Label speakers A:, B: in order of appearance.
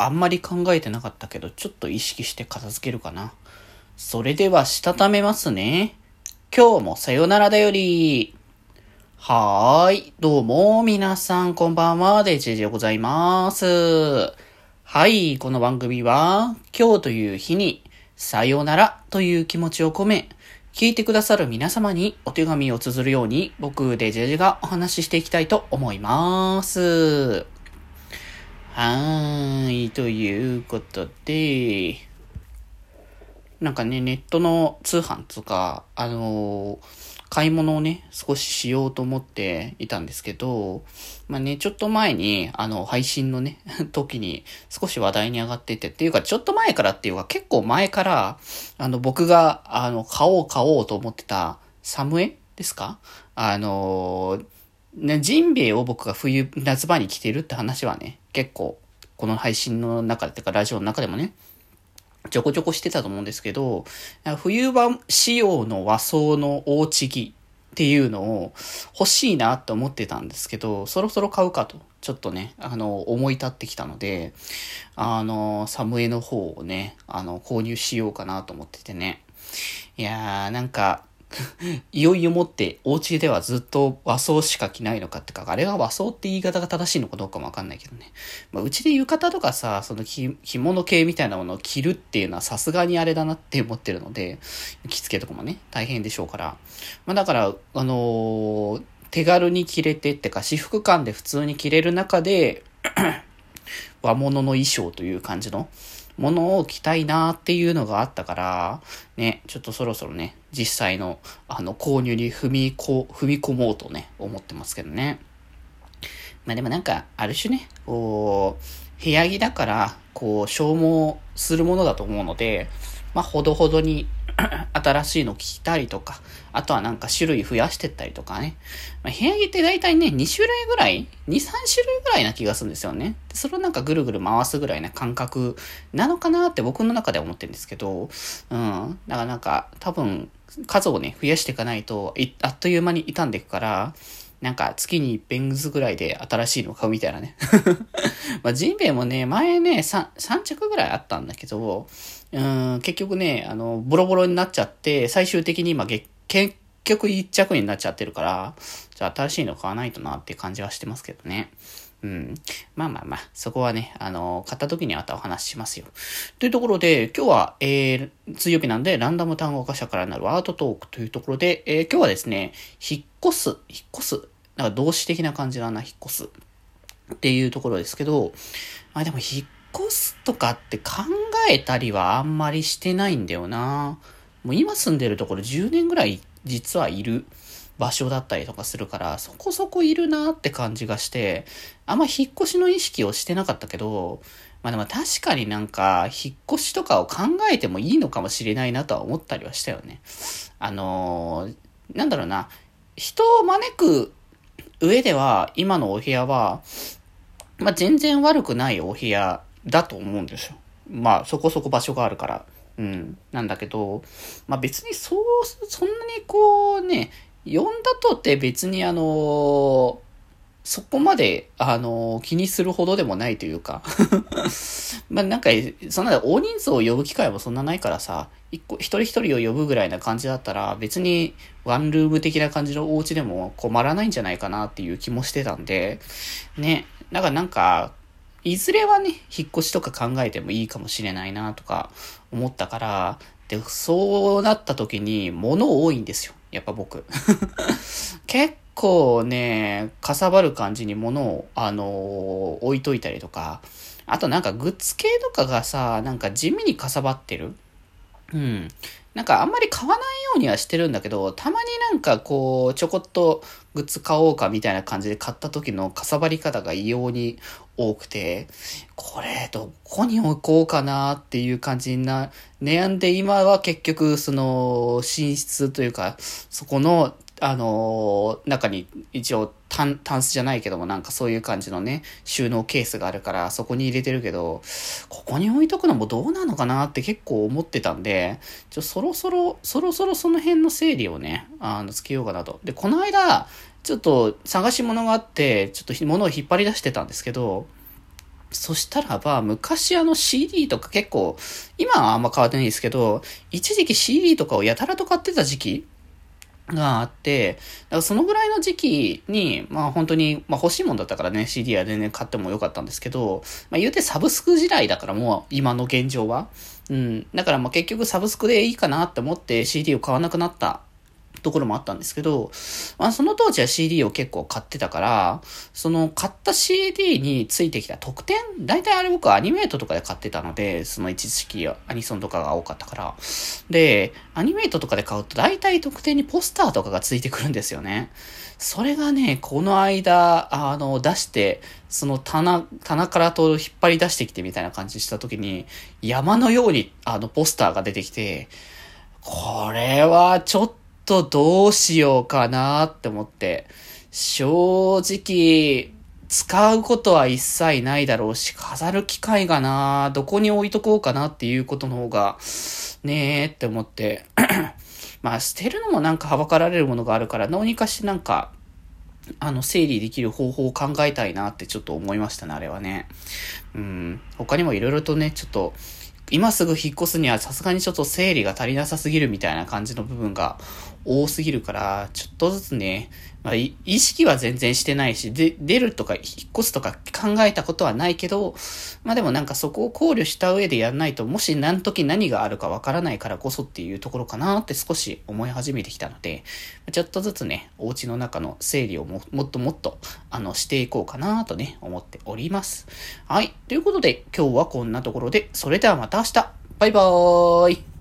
A: あんまり考えてなかったけど、ちょっと意識して片付けるかな。それでは、したためますね。今日もさよならだより。はーい。どうも、皆さん、こんばんは。デジェジでございます。はい。この番組は、今日という日に、さよならという気持ちを込め、聞いてくださる皆様にお手紙を綴るように、僕、デジェジがお話ししていきたいと思います。はーい。ということで、なんかね、ネットの通販とか、あのー、買い物をね、少ししようと思っていたんですけど、まあね、ちょっと前に、あの、配信のね、時に少し話題に上がってて、っていうか、ちょっと前からっていうか、結構前から、あの、僕が、あの、買おう買おうと思ってた、サムエですか？あのーね、ジンベエを僕が冬、夏場に着てるって話はね、結構、この配信の中で、てかラジオの中でもね、ちょこちょこしてたと思うんですけど、冬場仕様の和装の大ちぎっていうのを欲しいなって思ってたんですけど、そろそろ買うかと、ちょっとね、あの、思い立ってきたので、あの、サムエの方をね、あの、購入しようかなと思っててね。いやー、なんか、いよいよもってお家ではずっと和装しか着ないのかってか、あれは和装って言い方が正しいのかどうかもわかんないけどね。まあ、うちで浴衣とかさ、その着物系みたいなものを着るっていうのはさすがにあれだなって思ってるので、着付けとかもね、大変でしょうから。まあだから、あのー、手軽に着れてってか、私服感で普通に着れる中で 和物の衣装という感じの、ものを着たいなっていうのがあったから、ね、ちょっとそろそろね、実際の、あの、購入に踏みこ、踏み込もうとね、思ってますけどね。まあでもなんか、ある種ね、こう、部屋着だから、こう、消耗するものだと思うので、まあ、ほどほどに 新しいの聞いたりとか、あとはなんか種類増やしてったりとかね。まあ、部屋着って大体ね、2種類ぐらい ?2、3種類ぐらいな気がするんですよね。でそれをなんかぐるぐる回すぐらいな感覚なのかなって僕の中では思ってるんですけど、うん。だからなんか多分数をね、増やしていかないと、あっという間に傷んでいくから、なんか月に一遍ずつぐらいで新しいの買うみたいなね。まあジンベエもね、前ね3、3着ぐらいあったんだけど、うん、結局ね、あの、ボロボロになっちゃって、最終的に今、結局一着になっちゃってるから、じゃあ新しいの買わないとなって感じはしてますけどね。うん。まあまあまあ、そこはね、あの、買った時にまたお話ししますよ。というところで、今日は、えー、水曜日なんで、ランダム単語化社からなるアートトークというところで、えー、今日はですね、引っ越す、引っ越す、なんか動詞的な感じだな、引っ越す。っていうところですけど、まあでも、引っ越すとかって考えたりはあんまりしてないんだよな。もう今住んでるところ10年ぐらい実はいる。場所だったりとかするから、そこそこいるなって感じがして、あんま引っ越しの意識をしてなかったけど、まあでも確かになんか、引っ越しとかを考えてもいいのかもしれないなとは思ったりはしたよね。あのー、なんだろうな、人を招く上では、今のお部屋は、まあ全然悪くないお部屋だと思うんですよ。まあそこそこ場所があるから。うん。なんだけど、まあ別にそう、そんなにこうね、呼んだとって別にあのそこまで、あの気にするほどでもないというか まあなんか、そんな大人数を呼ぶ機会もそんなないからさ、一個、一人一人を呼ぶぐらいな感じだったら、別にワンルーム的な感じのお家でも困らないんじゃないかなっていう気もしてたんで、ね、だからなんか、いずれはね、引っ越しとか考えてもいいかもしれないなとか思ったから、で、そうなった時に物多いんですよ。やっぱ僕。結構ね、かさばる感じに物を、あのー、置いといたりとか、あとなんかグッズ系とかがさ、なんか地味にかさばってる。うん。なんかあんまり買わないようにはしてるんだけど、たまになんかこう、ちょこっとグッズ買おうかみたいな感じで買った時のかさばり方が異様に多くて、これどこに置こうかなっていう感じにな、悩んで今は結局その寝室というか、そこのあの、中に一応タン、タンスじゃないけどもなんかそういう感じのね、収納ケースがあるからそこに入れてるけど、ここに置いとくのもどうなのかなって結構思ってたんで、ちょ、そろそろ、そろそろその辺の整理をね、あの、つけようかなと。で、この間、ちょっと探し物があって、ちょっと物を引っ張り出してたんですけど、そしたらば、昔あの CD とか結構、今はあんま変わってないですけど、一時期 CD とかをやたらと買ってた時期があって、だからそのぐらいの時期に、まあ本当に、まあ欲しいもんだったからね、CD は全然買ってもよかったんですけど、まあ言うてサブスク時代だからもう今の現状は。うん。だからまあ結局サブスクでいいかなって思って CD を買わなくなったところもあったんですけど、まあその当時は CD を結構買ってたから、その買った CD についてきた特典大体あれ僕はアニメートとかで買ってたので、その一時期アニソンとかが多かったから。で、アニメートとかで買うと大体特典にポスターとかがついてくるんですよね。それがね、この間、あの、出して、その棚、棚からと引っ張り出してきてみたいな感じした時に、山のようにあのポスターが出てきて、これはちょっとどうしようかなって思って、正直、使うことは一切ないだろうし、飾る機会がなどこに置いとこうかなっていうことの方が、ねえって思って、まあ捨てるのもなんかはばかられるものがあるから、どうにかしなんか、あの、整理できる方法を考えたいなってちょっと思いましたね、あれはね。うん。他にも色々とね、ちょっと、今すぐ引っ越すにはさすがにちょっと整理が足りなさすぎるみたいな感じの部分が多すぎるから、ちょっとずつね、まあ、意識は全然してないし、で、出るとか引っ越すとか考えたことはないけど、まあでもなんかそこを考慮した上でやんないと、もし何時何があるかわからないからこそっていうところかなって少し思い始めてきたので、ちょっとずつね、お家の中の整理をももっともっと、あの、していこうかなとね、思っております。はい。ということで、今日はこんなところで、それではまた明日バイバーイ